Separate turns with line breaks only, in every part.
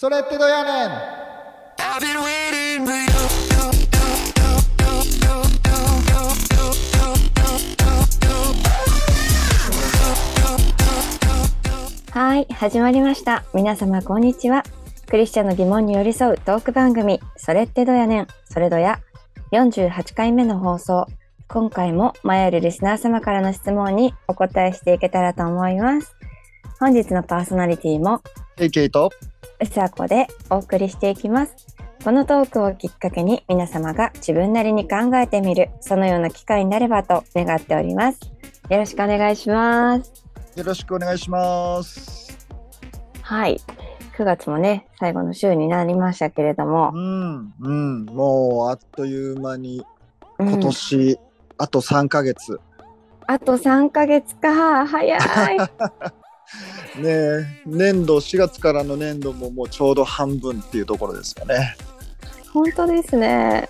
それってどやねん.
はい、始まりました。皆様こんにちは。クリスチャンの疑問に寄り添うトーク番組、それってどやねん、それどや、48回目の放送。今回も前よりリスナー様からの質問にお答えしていけたらと思います。本日のパーソナリティも、
ケイケイと
うさこでお送りしていきます。このトークをきっかけに皆様が自分なりに考えてみる、そのような機会になればと願っております。よろしくお願いします。
よろしくお願いします。
はい。9月もね、最後の週になりましたけれども
う、ん、うん、もうあっという間に
うん
今年、あと3ヶ月。
あと3ヶ月か、早い。
ねえ、年度4月からの年度ももうちょうど半分っていうところですよね。
本当ですね。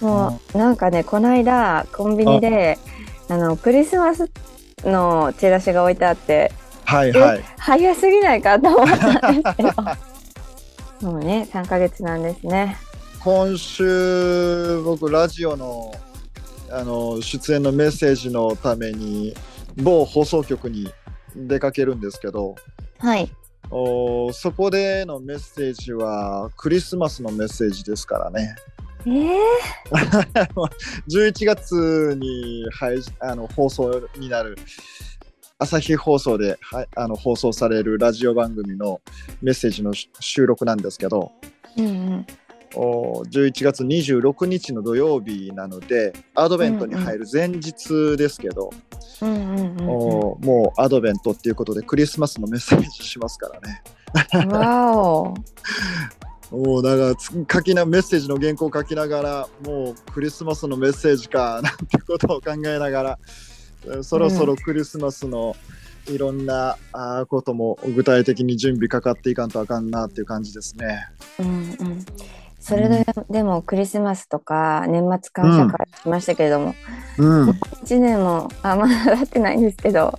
もう、なんかね、この間、コンビニで、あの、クリスマスのチラシが置いてあって、
はいはい。
早すぎないかと思ったんですけど。もうね、3ヶ月なんですね。
今週僕ラジオのあの出演のメッセージのために某放送局に出かけるんですけど
はい。
おそこでのメッセージはクリスマスのメッセージですからね
えー、
11月に配あの放送になる朝日放送ではいあの放送されるラジオ番組のメッセージのし収録なんですけど
うんうん。
お11月26日の土曜日なのでアドベントに入る前日ですけど、
うんうん
もうアドベントっていうことでクリスマスのメッセージしますからね。
わお。
もうだからつ書きなメッセージの原稿を書きながらもうクリスマスのメッセージか なんてことを考えながらえそろそろクリスマスのいろんなことも具体的に準備かかっていかんとあかんなっていう感じですね。
うんうん。それで、でもクリスマスとか年末感謝会しましたけれども、
うん。
1年もあまだ経ってないんですけど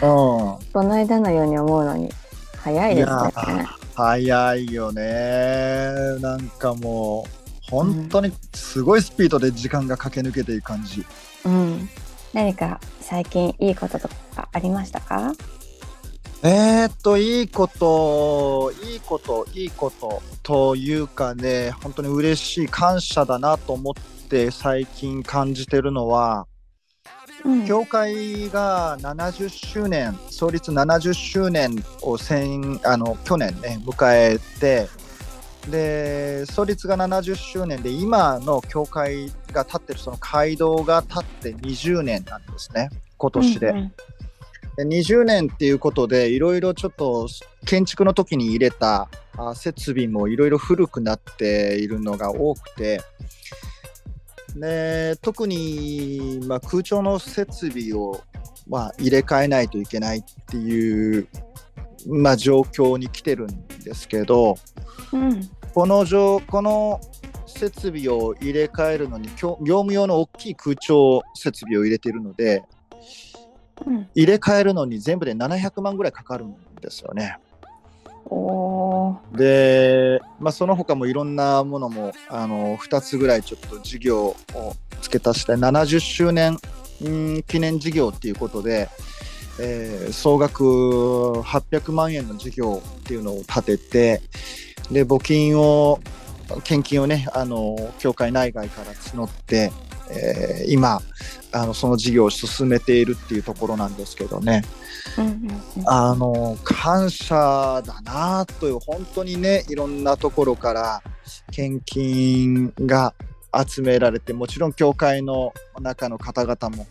この間のように思うのに早いですね。
早いよね。なんかもう本当にすごいスピードで時間が駆け抜けていく感じ。
うん。何か最近いいこととかありましたか？
えー、っといいこといいこといいことというかね本当に嬉しい感謝だなと思って最近感じてるのは
うん
教会が70周年創立70周年を先あの去年ね迎えてで創立が70周年で今の教会が立ってるその街道が立って20年なんですね今年で。
うん
で20年っていうことでいろいろちょっと建築の時に入れたあ設備もいろいろ古くなっているのが多くてで特に、まあ、空調の設備を、まあ、入れ替えないといけないっていう、まあ、状況に来てるんですけど
うん。
この状この設備を入れ替えるのに業務用の大きい空調設備を入れているので
うん
入れ替えるのに全部で700万ぐらいかかるんですよね。で、まあ、その他もいろんなものもあの2つぐらいちょっと事業を付け足して70周年うん記念事業っていうことで、えー総額800万円の事業っていうのを立ててで募金を献金をねあの教会内外から募って、えー今あのその事業を進めているっていうところなんですけどね。
うんうんうん
あの感謝だなという本当にねいろんなところから献金が集められてもちろん教会の中の方々も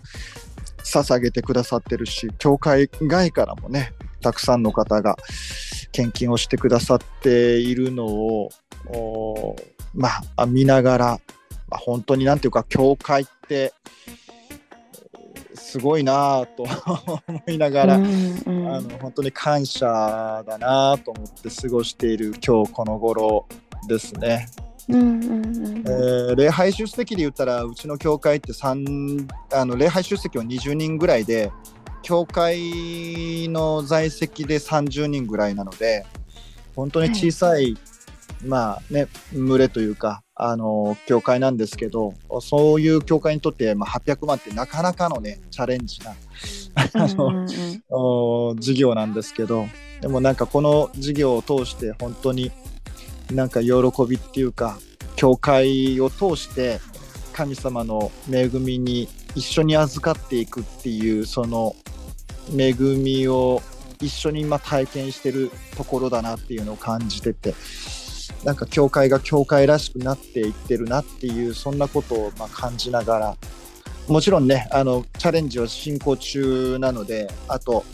捧げてくださってるし教会外からもねたくさんの方が献金をしてくださっているのをおまあ見ながら、まあ、本当になんていうか教会ってすごいなぁと 思いながら、
うんうん。
あの本当に感謝だなと思って過ごしている今日この頃ですね。
うんうんうん。
えー礼拝出席で言ったらうちの教会って三あの礼拝出席は20人ぐらいで教会の在籍で30人ぐらいなので本当に小さい、まあね群れというかあの教会なんですけどそういう教会にとって、まあ、800万ってなかなかのねチャレンジなあの、
うんうん。うん
お事業なんですけどでもなんかこの事業を通して本当になんか喜びっていうか教会を通して神様の恵みに一緒に預かっていくっていうその恵みを一緒に今体験してるところだなっていうのを感じててなんか教会が教会らしくなっていってるなっていうそんなことをま感じながらもちろんねあのチャレンジは進行中なのであと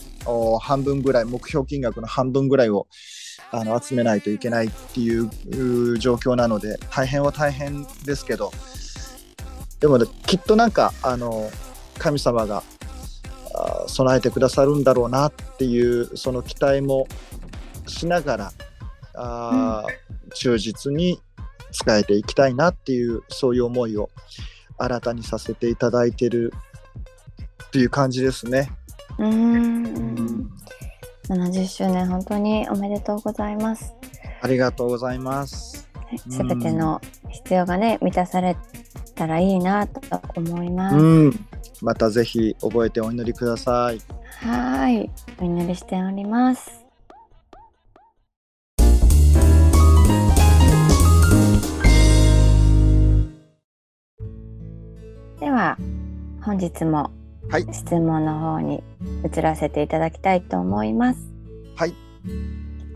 半分ぐらい目標金額の半分ぐらいをあの集めないといけないっていう状況なので大変は大変ですけどでもねきっとなんかあの神様が備えてくださるんだろうなっていうその期待もしながらあー、忠実に使えていきたいなっていうそういう思いを新たにさせていただいてるっていう感じですね。
うーん70周年本当におめでとうございます。
ありがとうございます。
すべての必要がね満たされたらいいなと思います。
うん、またぜひ覚えてお祈りください。
はーい、お祈りしております。では、本日も
はい
質問の方に移らせていただきたいと思います。
はい。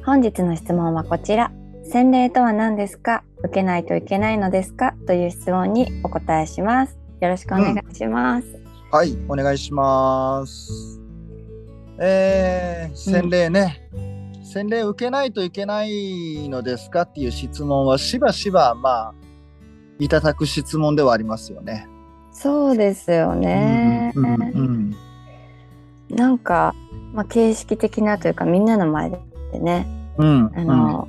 本日の質問はこちら。洗礼とは何ですか？受けないといけないのですか？という質問にお答えします。よろしくお願いします。
はい、お願いします。えー、洗礼ね、洗礼受けないといけないのですか？っていう質問はしばしばまあいただく質問ではありますよね。
そうですよね。
うんうんうん
なんか、まあ、形式的なというかみんなの前でね、
うん
あの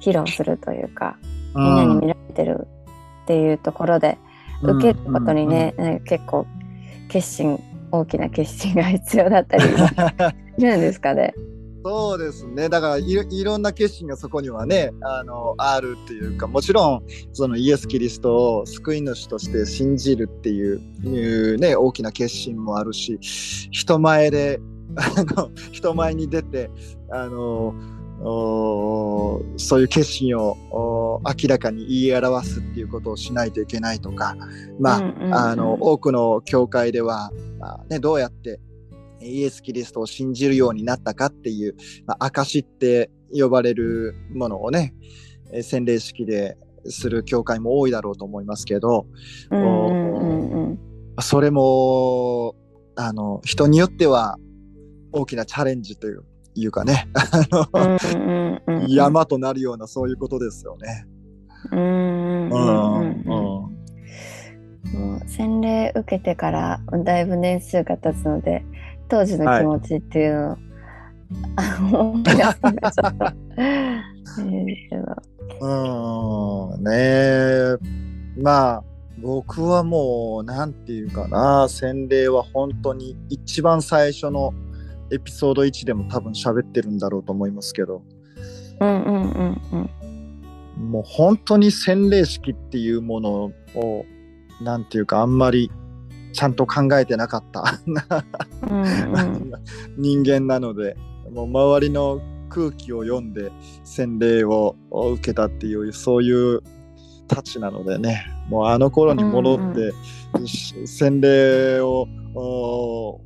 披露するというか、
うん
みんなに見られてるっていうところで、受けることにね、なんか結構決心大きな決心が必要だったりするんですかね。
そうですね。だからいろいろんな決心がそこにはねあのあるっていうかもちろんそのイエス・キリストを救い主として信じるっていうね、大きな決心もあるし人前であの人前に出てあのそういう決心を明らかに言い表すっていうことをしないといけないとかまあ、
うんうんうん。
あの多くの教会では、まあね、どうやってイエス・キリストを信じるようになったかっていう、まあ、証って呼ばれるものをねえー洗礼式でする教会も多いだろうと思いますけど
うんうんうんうん。
それもあの人によっては大きなチャレンジといういうかねあの、
うんうんうんうん。
山となるようなそういうことですよね。
うんうんうん。うんうん。もう洗礼受けてからだいぶ年数が経つので当時の気持ちっていうのを、あの思いちょっと
うんねえまあ僕はもうなんていうかな洗礼は本当に一番最初のエピソード1でも多分喋ってるんだろうと思いますけど。
うんうんうんうん。
もう本当に洗礼式っていうものをなんていうかあんまりちゃんと考えてなかった。
うんうん。
人間なのでもう周りの空気を読んで洗礼を受けたっていうそういうたちなのでね。もうあの頃に戻って、し洗礼をお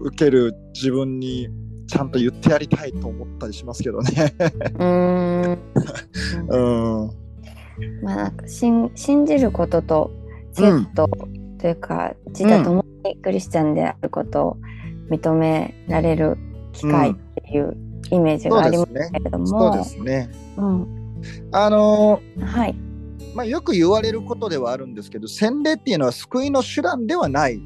受ける自分にちゃんと言ってやりたいと思ったりしますけどね。
う
うん。
まあなんか信信じることとセットというか、自他ともにクリスチャンであることを認められる機会っていうイメージがありますけれども、
そうですね。
うん。
あの
はい。
まあ、よく言われることではあるんですけど洗礼っていうのは救いの手段ではない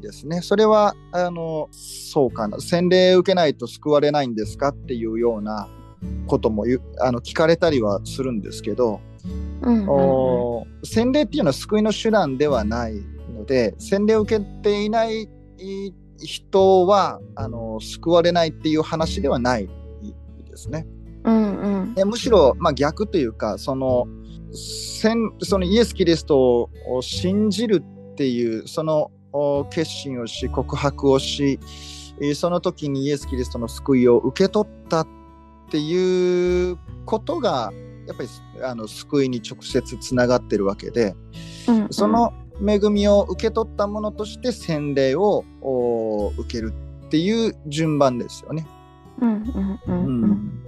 ですね。それはあのそうかな。洗礼受けないと救われないんですかっていうようなこともゆあの聞かれたりはするんですけど、
うんうんうん。
お洗礼っていうのは救いの手段ではないので洗礼を受けていない人はあの救われないっていう話ではないですね。
うんうん
でむしろ、まあ、逆というかその先そのイエス・キリストを信じるっていうそのお決心をし告白をしえーその時にイエス・キリストの救いを受け取ったっていうことがやっぱりあの救いに直接つながってるわけで
うん
その恵みを受け取ったものとして洗礼をお受けるっていう順番ですよね。
うんうんう
うん。
うん。
ん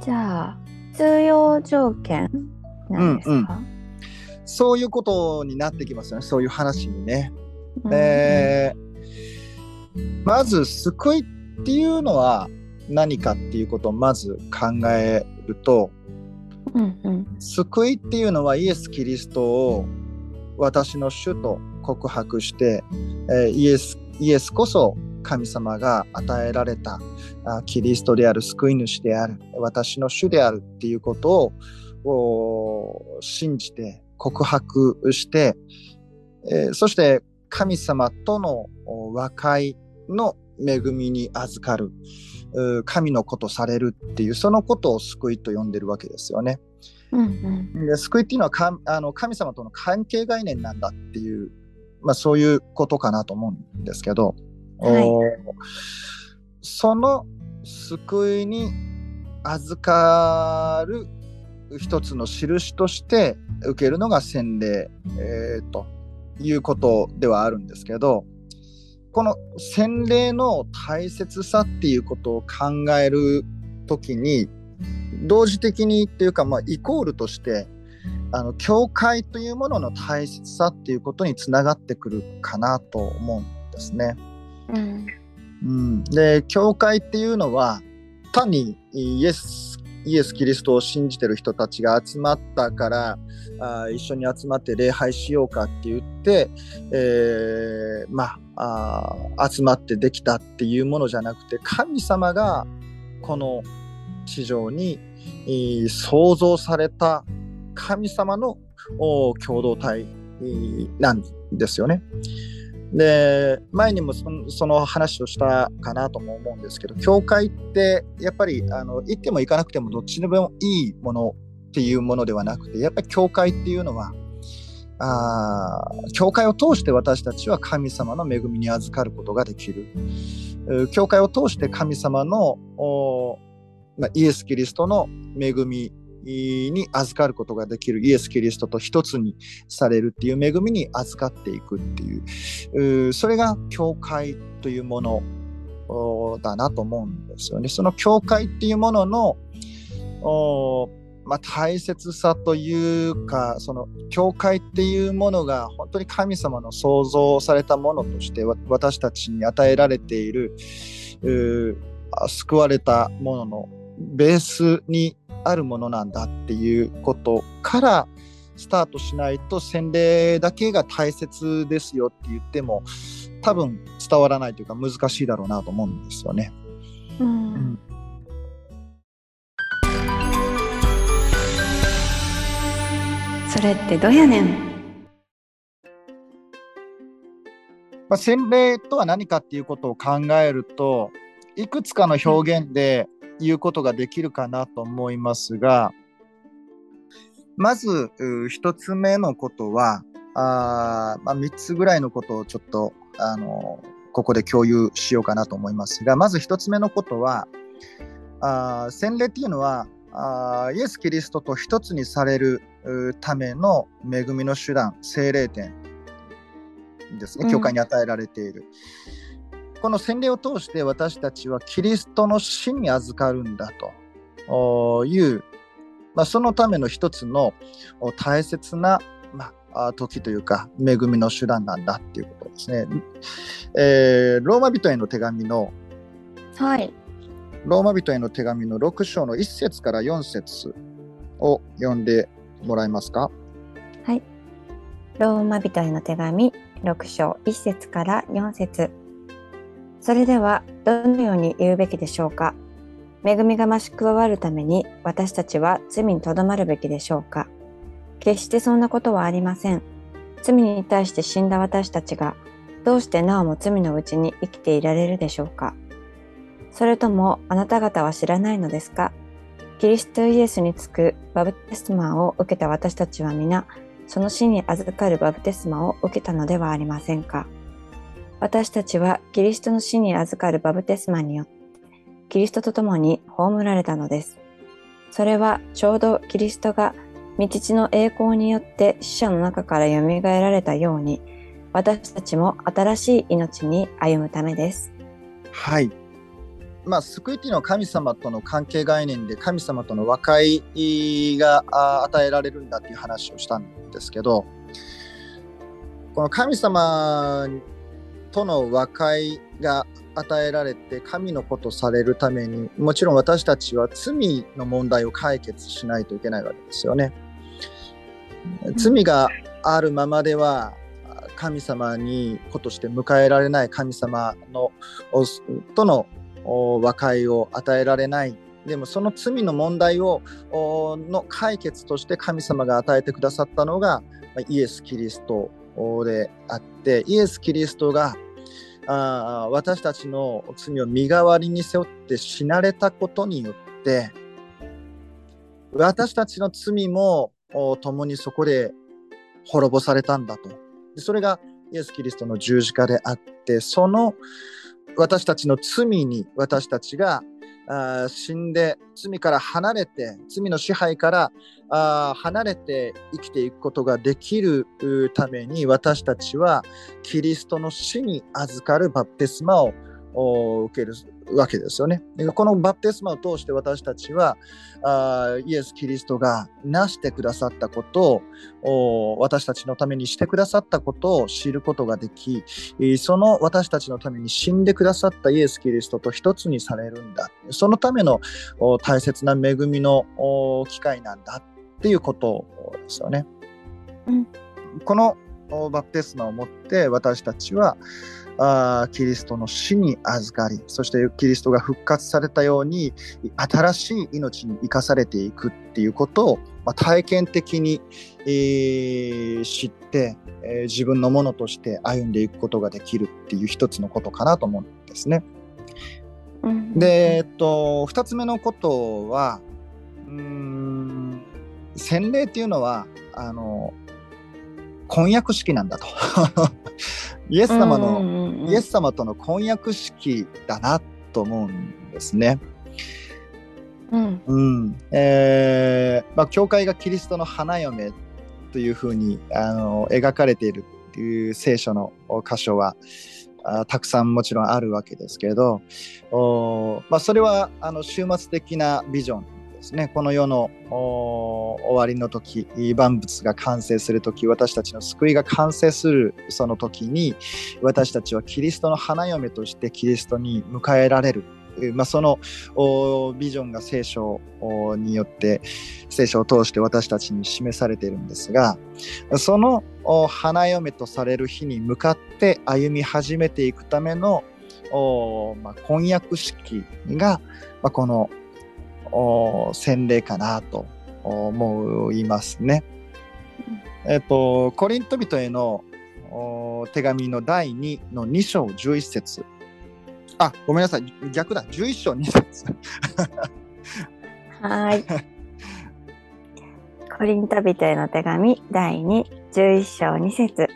じゃあ通用条件なんですか、
そういうことになってきますよね。そういう話にね。
うん。
でまず救いっていうのは何かっていうことをまず考えると
うんうん。
救いっていうのはイエス・キリストを私の主と告白して、えイエスイエスこそ神様が与えられたあキリストである救い主である私の主であるっていうことを信じて告白して、えそして神様との和解の恵みに預かる神の子とされるっていうそのことを救いと呼んでるわけですよね。
うんうん。
で救いっていうのはかあの神様との関係概念なんだっていう、まあ、そういうことかなと思うんですけど、
はい。
おその救いに預かる一つの印として受けるのが洗礼、えーということではあるんですけどこの洗礼の大切さっていうことを考えるときに同時的にっていうか、まあ、イコールとしてあの教会というものの大切さっていうことにつながってくるかなと思うんですね。
うん
うん、で教会っていうのは単にイエスイエス・キリストを信じてる人たちが集まったからあ一緒に集まって礼拝しようかって言って、えーまああ集まってできたっていうものじゃなくて神様がこの地上に、え創造された神様の共同体なんですよね。で前にもその話をしたかなとも思うんですけど教会ってやっぱりあの行っても行かなくてもどっちでもいいものっていうものではなくてやっぱり教会っていうのはあ教会を通して私たちは神様の恵みに預かることができる。教会を通して神様の、おまあ、イエス・キリストの恵みに預かることができるイエス・キリストと一つにされるっていう恵みに預かっていくっていううそれが教会というものだなと思うんですよね。その教会っていうもののまあ、大切さというかその教会っていうものが本当に神様の創造されたものとして私たちに与えられているうーあ救われたもののベースにあるものなんだっていうことからスタートしないと洗礼だけが大切ですよって言っても多分伝わらないというか難しいだろうなと思うんですよね。
うんそれってどやねん？
まあ、洗礼とは何かっていうことを考えるといくつかの表現で言うことができるかなと思いますがまずう一つ目のことはあー、まあ、3つぐらいのことをちょっとあのここで共有しようかなと思いますがまず1つ目のことはあー洗礼っていうのはあーイエス・キリストと一つにされるうための恵みの手段聖霊典ですね、
うん
教会に与えられている。この洗礼を通して私たちはキリストの死に預かるんだと。おいう、まあ、そのための一つのお大切な、まあ、あ時というか恵みの手段なんだっていうことですね。えーローマ人への手紙の
はい。
ローマ人への手紙の6章の1節から4節を読んでもらえますか？
はい。ローマ人への手紙6章1節から4節それではどのように言うべきでしょうか？恵みが増し加わるために私たちは罪にとどまるべきでしょうか？決してそんなことはありません。罪に対して死んだ私たちがどうしてなおも罪のうちに生きていられるでしょうか？それともあなた方は知らないのですか？キリストイエスにつくバプテスマを受けた私たちは皆、その死に預かるバプテスマを受けたのではありませんか？私たちはキリストの死に預かるバプテスマによって、キリストと共に葬られたのです。それはちょうどキリストが御父の栄光によって死者の中から蘇られたように、私たちも新しい命に歩むためです。
はい。まあ、救いっていうのは神様との関係概念で神様との和解が与えられるんだっていう話をしたんですけどこの神様との和解が与えられて神のことされるためにもちろん私たちは罪の問題を解決しないといけないわけですよね。罪があるままでは神様にことして迎えられない神様のとの和解を与えられないでもその罪の問題をの解決として神様が与えてくださったのがまイエス・キリストであってイエス・キリストがあ私たちの罪を身代わりに背負って死なれたことによって私たちの罪も共にそこで滅ぼされたんだと。でそれがイエス・キリストの十字架であってその私たちの罪に私たちがあ死んで罪から離れて罪の支配からあ離れて生きていくことができるために私たちはキリストの死に預かるバプテスマをお受けるわけですよね。でこのバプテスマを通して私たちはあーイエス・キリストがなしてくださったことをお私たちのためにしてくださったことを知ることができえーその私たちのために死んでくださったイエス・キリストと一つにされるんだそのためのお大切な恵みのお機会なんだっていうことですよね。
うん
このおバプテスマをもって私たちはあーキリストの死に預かりそしてキリストが復活されたように新しい命に生かされていくっていうことを、まあ、体験的に、えー知って、えー自分のものとして歩んでいくことができるっていう一つのことかなと思うんですね。
うん
で、えっと、2つ目のことはうーん洗礼っていうのはあの婚約式なんだと。イエス様の、
うんうんうん
イエス様との婚約式だなと思うんですね。
うん。
うん。えーまあ、教会がキリストの花嫁というふうにあの描かれているっていう聖書の箇所はあたくさんもちろんあるわけですけれど、おまあ、それはあの終末的なビジョンですね。この世の終わりの時、万物が完成する時、私たちの救いが完成するその時に、私たちはキリストの花嫁としてキリストに迎えられる。まあ、そのビジョンが聖書によって聖書を通して私たちに示されているんですがその花嫁とされる日に向かって歩み始めていくための、まあ、婚約式が、まあ、この洗礼かなと思いますね。えっとコリント人への手紙の第2の2章11節あ、ごめんなさい。逆だ。11章2節
はい。コリント人への手紙第2、11章2節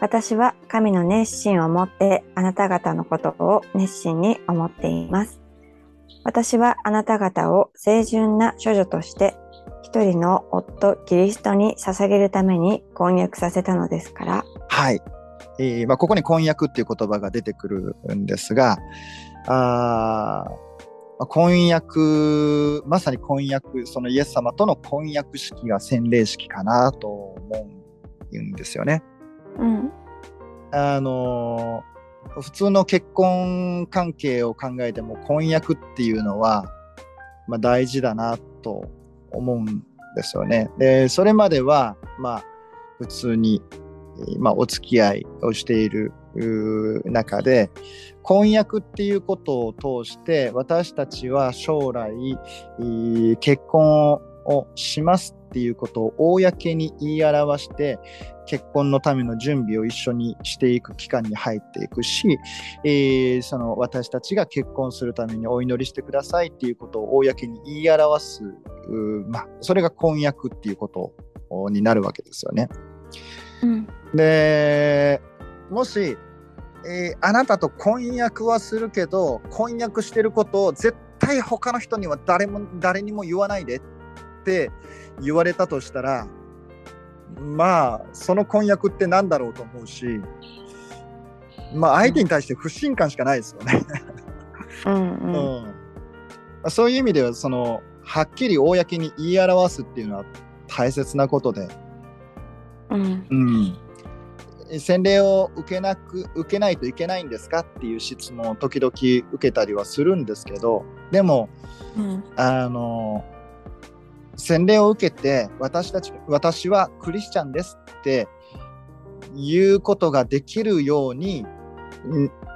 私は神の熱心をもってあなた方のことを熱心に思っています。私はあなた方を清純な処女として一人の夫キリストに捧げるために婚約させたのですから、
はい。えーまあ、ここに婚約っていう言葉が出てくるんですが、あーまあ婚約、まさに婚約、そのイエス様との婚約式が洗礼式かなと思うんですよね。
うん、
あのー普通の結婚関係を考えても婚約っていうのは、まあ、大事だなと思うんですよね。でそれまではまあ普通に、まあ、お付き合いをしている中で婚約っていうことを通して私たちは将来結婚をしますっていうことを公に言い表して結婚のための準備を一緒にしていく期間に入っていくし、えーその私たちが結婚するためにお祈りしてくださいっていうことを公に言い表す、まあ、それが婚約っていうことになるわけですよね。
うん
でもし、えーあなたと婚約はするけど婚約してることを絶対他の人には誰も誰にも言わないでって言われたとしたらまあその婚約って何だろうと思うしまあ相手に対して不信感しかないですよね。
うん
う
うん
ん。そういう意味ではそのはっきり公に言い表すっていうのは大切なことで。
うん。
うん、洗礼を受けなく受けないといけないんですかっていう質問を時々受けたりはするんですけどでも
うん。
あの洗礼を受けて私たち私はクリスチャンですっていうことができるように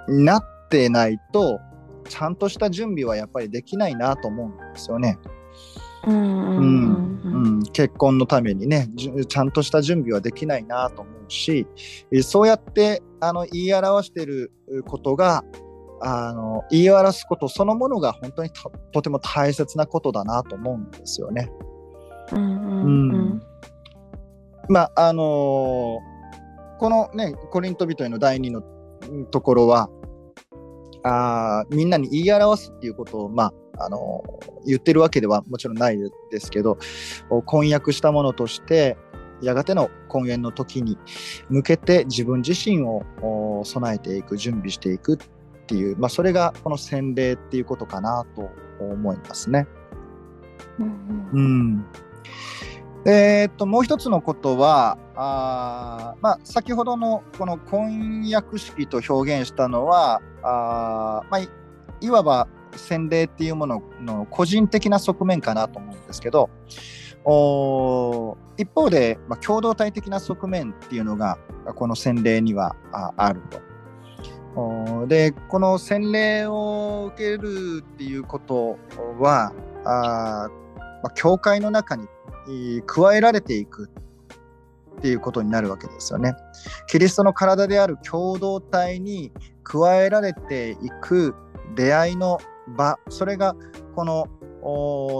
んなってないとちゃんとした準備はやっぱりできないなと思うんですよね。結婚のためにねちゃんとした準備はできないなと思うしえそうやってあの言い表していることがあの言い表すことそのものが本当にととても大切なことだなと思うんですよね。まああのーこのねコリント人への第2のうんところはあーみんなに言い表すっていうことを、まああのー言ってるわけではもちろんないですけどお婚約したものとしてやがての婚宴の時に向けて自分自身をお備えていく準備していくっていう、まあ、それがこの洗礼っていうことかなと思いますね。
うん。
うんえーっともう一つのことはあ、まあ、先ほどのこの婚約式と表現したのはあ、まあ、いわば洗礼っていうものの個人的な側面かなと思うんですけどお一方で、まあ、共同体的な側面っていうのがこの洗礼にはああると。でこの洗礼を受けるっていうことはあまあ、教会の中に加えられていくっていうことになるわけですよね。キリストの体である共同体に加えられていく出会いの場、それがこの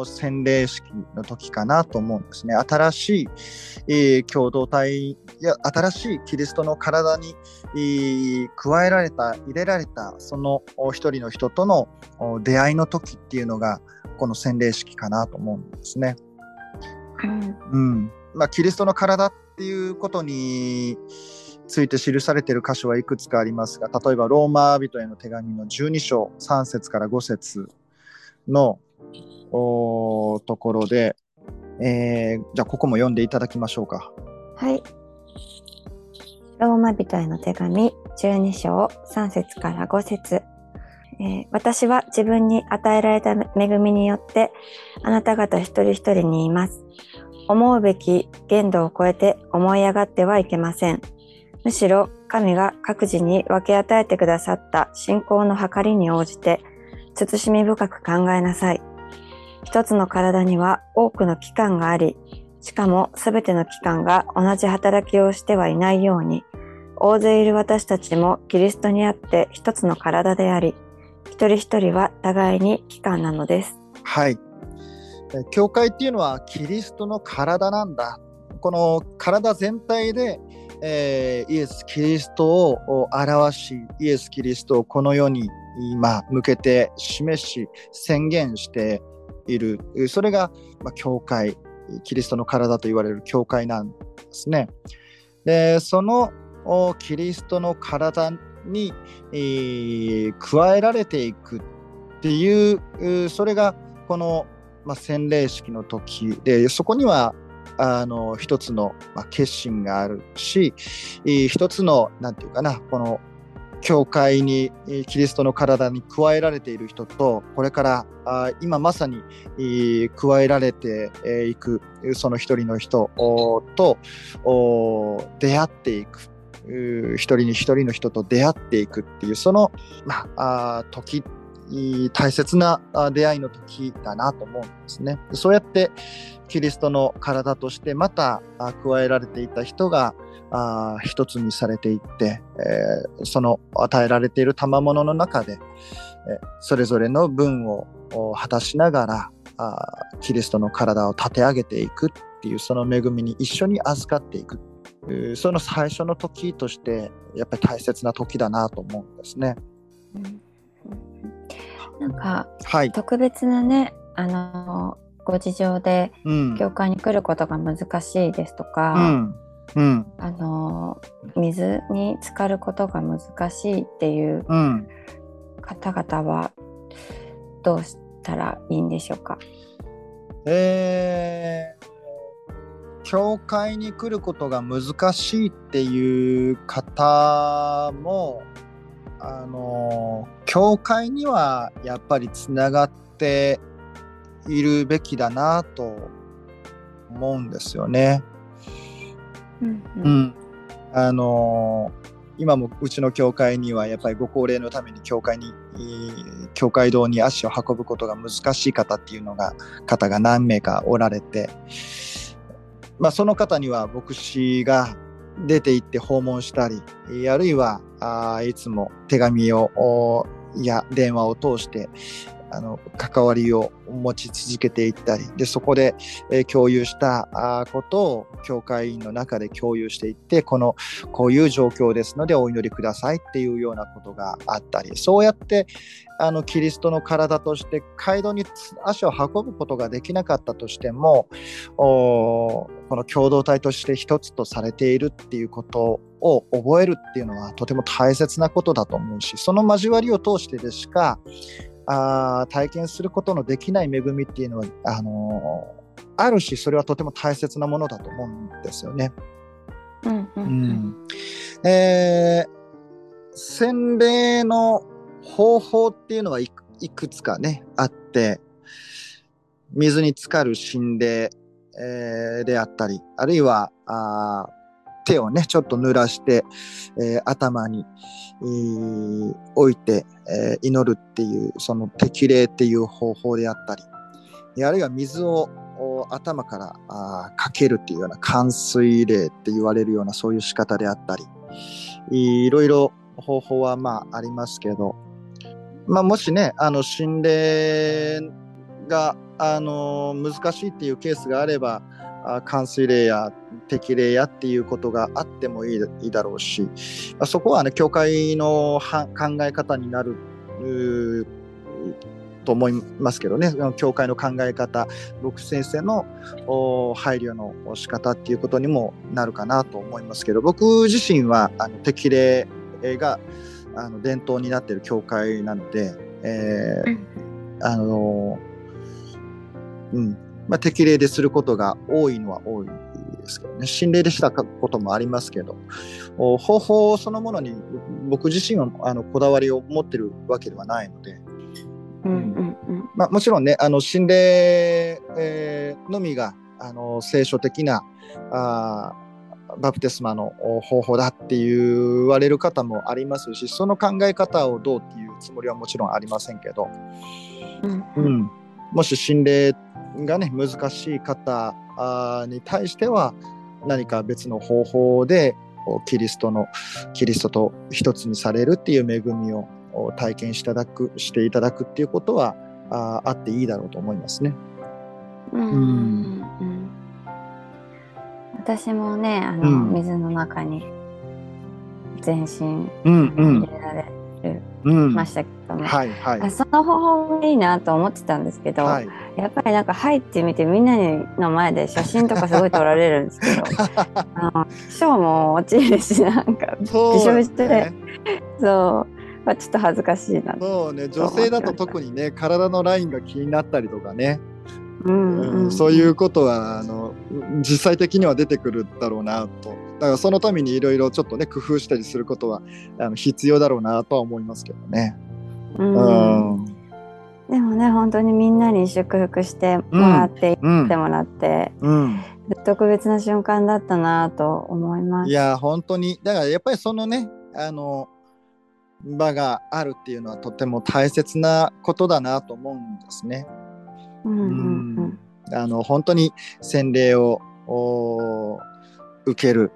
洗礼式の時かなと思うんですね。新しい、えー共同体や新しいキリストの体に、えー加えられた、入れられた、その一人の人との出会いの時っていうのが、この洗礼式かなと思うんですね。
うん
うんまあ、キリストの体っていうことについて記されている箇所はいくつかありますが例えばローマ人への手紙の12章3節から5節のおところで、えーじゃあここも読んでいただきましょうか。
はい。ローマ人への手紙12章3節から5節えー私は自分に与えられた恵みによってあなた方一人一人にいます。思うべき限度を超えて思い上がってはいけません。むしろ神が各自に分け与えてくださった信仰の計りに応じて慎み深く考えなさい。一つの体には多くの器官があり、しかもすべての器官が同じ働きをしてはいないように、大勢いる私たちもキリストにあって一つの体であり、一人一人は互いに器官なのです。
はい。え教会っていうのはキリストの体なんだ。この体全体で、えーイエス・キリストを表し、イエス・キリストをこの世に今向けて示し、宣言している。それが、まあ、教会、キリストの体と言われる教会なんですね。で、そのキリストの体に、えー加えられていくっていう、それがこの、まあ、洗礼式の時でそこにはあの一つの、まあ、決心があるしえー一つのなんていうかなこの教会にキリストの体に加えられている人とこれから今まさに加えられていくその一人の人と出会っていく。一人に一人の人と出会っていくっていうその、まあ、時大切な出会いの時だなと思うんですね。そうやってキリストの体としてまた加えられていた人が一つにされていって、えーその与えられている賜物の中で、えーそれぞれの分を果たしながらあキリストの体を立て上げていくっていうその恵みに一緒に預かっていくえーその最初の時としてやっぱり大切な時だなと思うんですね。
うんなんか
はい。
特別なねあのご事情で
うん。
教会に来ることが難しいですと
う
か、
ん。うん。
あの水に浸かることが難しいっていう
うん。
方々はどうしたらいいんでしょうか？
えー教会に来ることが難しいっていう方も、あの、教会にはやっぱりつながっているべきだなと思うんですよね。
うんう
うんん、あのー今もうちの教会にはやっぱりご高齢のために教会にえー教会堂に足を運ぶことが難しい方っていうのが方が何名かおられて、まあ、その方には牧師が出て行って訪問したりあるいはあいつも手紙をや電話を通してあの関わりを持ち続けていったりでそこで、えー共有したことを教会員の中で共有していってこのこういう状況ですのでお祈りくださいっていうようなことがあったりそうやってあのキリストの体として街道に足を運ぶことができなかったとしてもこの共同体として一つとされているっていうことを覚えるっていうのはとても大切なことだと思うしその交わりを通してでしかあー体験することのできない恵みっていうのはあのーあるしそれはとても大切なものだと思うんですよね。
うんう
うんんえー洗礼の方法っていうのはいくいくつかねあって水に浸かる心霊、えーであったりあるいはあー手をねちょっと濡らして、えー頭に、えー置いて、えー祈るっていうその適齢っていう方法であったりあるいは水を頭からあかけるっていうような冠水霊って言われるようなそういう仕方であったりいろいろ方法はまあありますけど、まあ、もしねあの心霊が、あの難しいっていうケースがあれば冠水霊や適齢やっていうことがあってもいいいいだろうし、まあそこはね教会のは考え方になると思いますけどね、教会の考え方、僕先生のお配慮の仕方っていうことにもなるかなと思いますけど、僕自身はあの適齢があの伝統になっている教会なので、えーあのうんまあ、適齢ですることが多いのは多いですけどね、心霊でしたこともありますけど、お方法そのものに僕自身はあのこだわりを持ってるわけではないので、
うんうんうん。
まあ、もちろんね、あの心霊、えーのみがあの聖書的なあーバプテスマのお方法だって言われる方もありますし、その考え方をどうっていうつもりはもちろんありませんけど、
うん。
うん、もし心霊がね、難しい方に対しては、何か別の方法でおキリストのキリストと一つにされるっていう恵みをお体験していただくしていただくっていうことはあーあっていいだろうと思いますね。
うん。うん。うん私もねあの、
うん。
水の中に全身
うん
入れられ
うん
ましたけども、
はいはい
あその方法がいいなと思ってたんですけど、
はい。
やっぱりなんか入ってみてみんなの前で写真とかすごい撮られるんですけど あの賞も落ちるしなんかびしょびしょで
ね。
そう、まあ、ちょっと恥ずかしいな
そうね。女性だと特にね、体のラインが気になったりとかね。
うん
うんそういうことはあの実際的には出てくるだろうなとだからそのためにいろいろちょっとね工夫したりすることはあの必要だろうなとは思いますけどね。
うん
うん
でもね本当にみんなに祝福してもらって、
うん
ってもらって
うん、
特別な瞬間だったなと思います。
いや本当にだからやっぱりそのねあの場があるっていうのはとても大切なことだなと思うんですね。あの本当に洗礼を受ける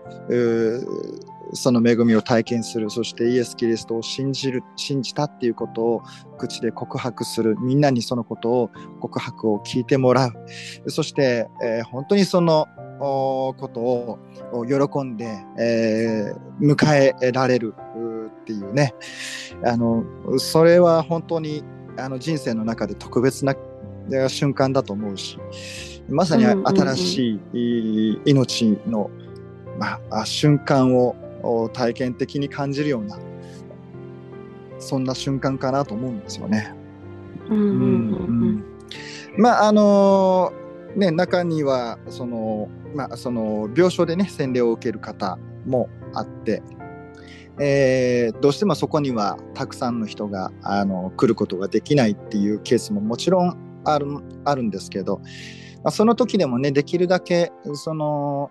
その恵みを体験するそしてイエス・キリストを信じる信じたっていうことを口で告白するみんなにそのことを告白を聞いてもらう。そして、えー本当にそのことを喜んで、えー迎えられるっていうね。あのそれは本当にあの人生の中で特別な瞬間だと思うしまさに新しいい命の、まあ、あ瞬間をお体験的に感じるようなそんな瞬間かなと思うんですよね。まああのね中にはそのまあその病床でね洗礼を受ける方もあって、えーどうしてもそこにはたくさんの人があの来ることができないっていうケースももちろんあるあるんですけど、まあ、その時でもねできるだけその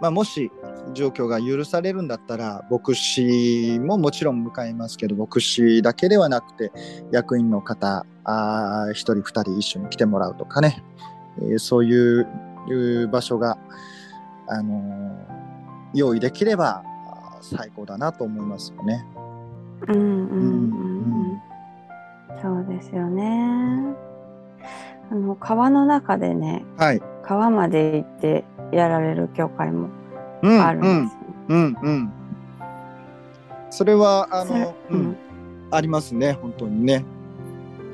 まあ、もし状況が許されるんだったら牧師ももちろん迎えますけど牧師だけではなくて役員の方あ1人2人一緒に来てもらうとかね、えーそういう場所が、あのー用意できれば最高だなと思いますよね。
うんうんうんうんそうですよね。あの川の中でね
はい。
川まで行ってやられる教会も
うん
あるんですよね。
うんうん。それはあの、う
うんん
ありますね本当にね。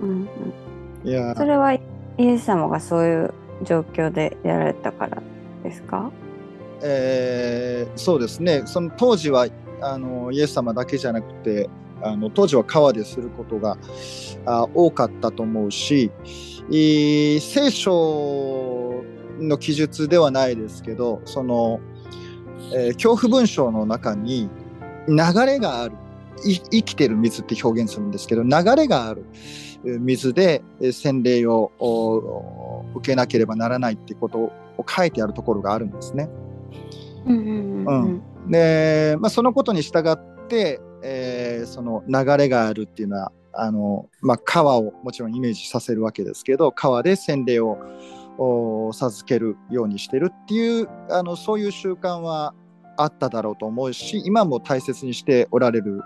うんうん
いや
それはイエス様がそういう状況でやられたからですか？
えーそうですねその当時はあのイエス様だけじゃなくてあの当時は川ですることがあ多かったと思うし、いい聖書の記述ではないですけどその、えー恐怖文章の中に流れがある。い生きてる水って表現するんですけど流れがあるえー水でえー洗礼をお受けなければならないってことを書いてあるところがあるんですね。
うんうん。うん。
で、まあ、そのことに従って、えーその流れがあるっていうのはあの、まあ、川をもちろんイメージさせるわけですけど川で洗礼をお授けるようにしてるっていうあのそういう習慣はあっただろうと思うし今も大切にしておられる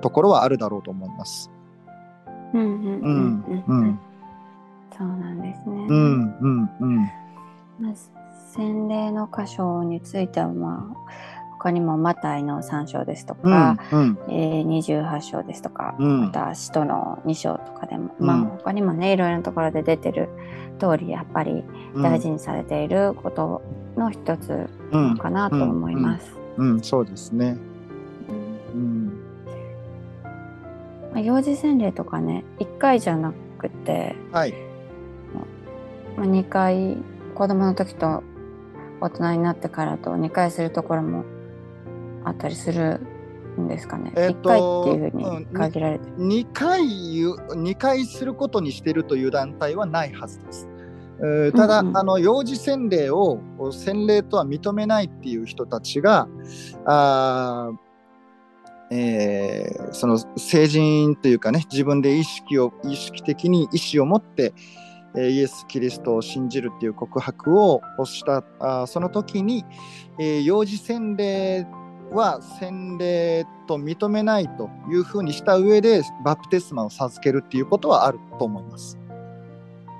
ところはあるだろうと思います。
うんうんうん
う
うん
ん
そうなんですね。
うんうんうん
まあ、洗礼の箇所については、まあ、他にもマタイの3章ですと
うん
か、
うん。
えー28章ですとか、
うん。
また使徒の2章とかでも、
うん。
まあ他にもねいろいろなところで出てる通りやっぱり大事にされていることの一つ
うん
かなと思います。
うんそうですね。
うん。
うん
まあ、幼児洗礼とかね1回じゃなくて、
はい。
まあ、2回子供の時と大人になってからと2回するところもあったりするんですかね。
えっ
1回
と
っていうふう
うん
に限られてる。
2回言う2回することにしてるという団体はないはずです。えーただ、
うんうん
あの幼児洗礼を洗礼とは認めないっていう人たちがあーえーその成人というかね自分で意識を意識的に意思を持って、えーイエス・キリストを信じるっていう告白をしたあーその時に、えー幼児洗礼は洗礼と認めないというふうにした上でバプテスマを授けるっていうことはあると思います。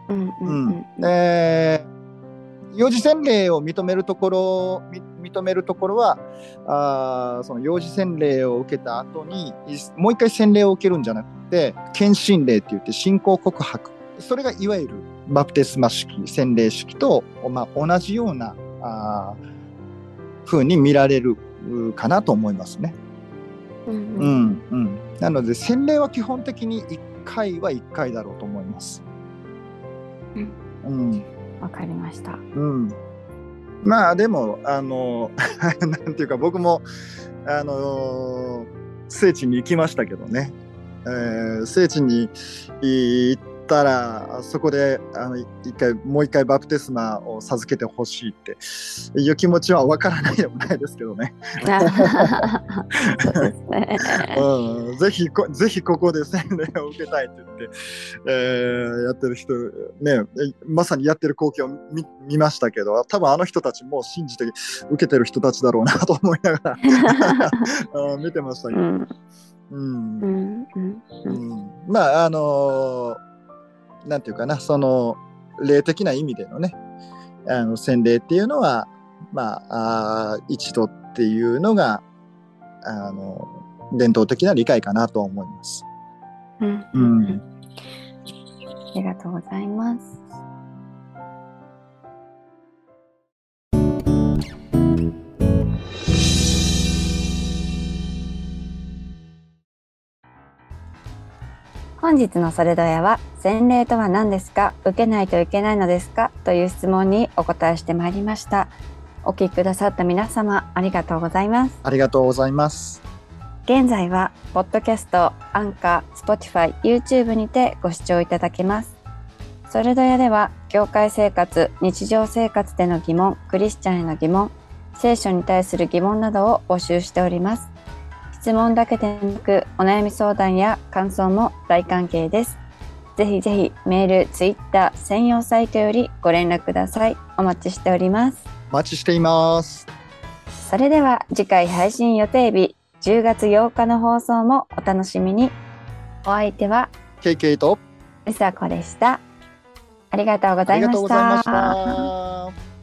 うんうん
う
うん。
幼児洗礼を認めるところみ認めるところはあーその幼児洗礼を受けた後にいもう一回洗礼を受けるんじゃなくて献身礼って言って信仰告白。それがいわゆるバプテスマ式洗礼式と、まあ、同じようなあー風に見られるうかなと思いますね。
うん
う
うん
んうん、なので洗礼は基本的に1回は1回だろうと思います。
うん
うん
わかりました。
うん、まあでもあの なんていうか僕もあの聖地に行きましたけどね、えー聖地に行っったらそこであの一回もう一回バプテスマを授けてほしいっていう気持ちはわからないでもないですけどね。ぜひこぜひここで洗礼を受けたいって言って、えーやってる人ねまさにやってる光景を見見ましたけど多分あの人たちも信じて受けてる人たちだろうなと思いながら うん見てましたけど、
うん
うん。
うん。
まああのーなんていうかなその霊的な意味でのねあの洗礼っていうのはまああー一度っていうのがあの伝統的な理解かなと思います。
うん
う
うんんありがとうございます。本日のそれどやは洗礼とは何ですか？受けないといけないのですか？という質問にお答えしてまいりました。お聞きくださった皆様ありがとうございます。
ありがとうございます。
現在は、ポッドキャスト、 Anchor、Spotify、YouTube にてご視聴いただけます。それどやでは、教会生活、日常生活での疑問、クリスチャンへの疑問、聖書に対する疑問などを募集しております。質問だけでなく、お悩み相談や感想も大歓迎です。ぜひぜひメール、ツイッター、専用サイトよりご連絡ください。お待ちしております。
お待ちしています。
それでは次回配信予定日10月8日の放送もお楽しみに。お相手は
KK と
うさこでした。ありがとうございまし。た。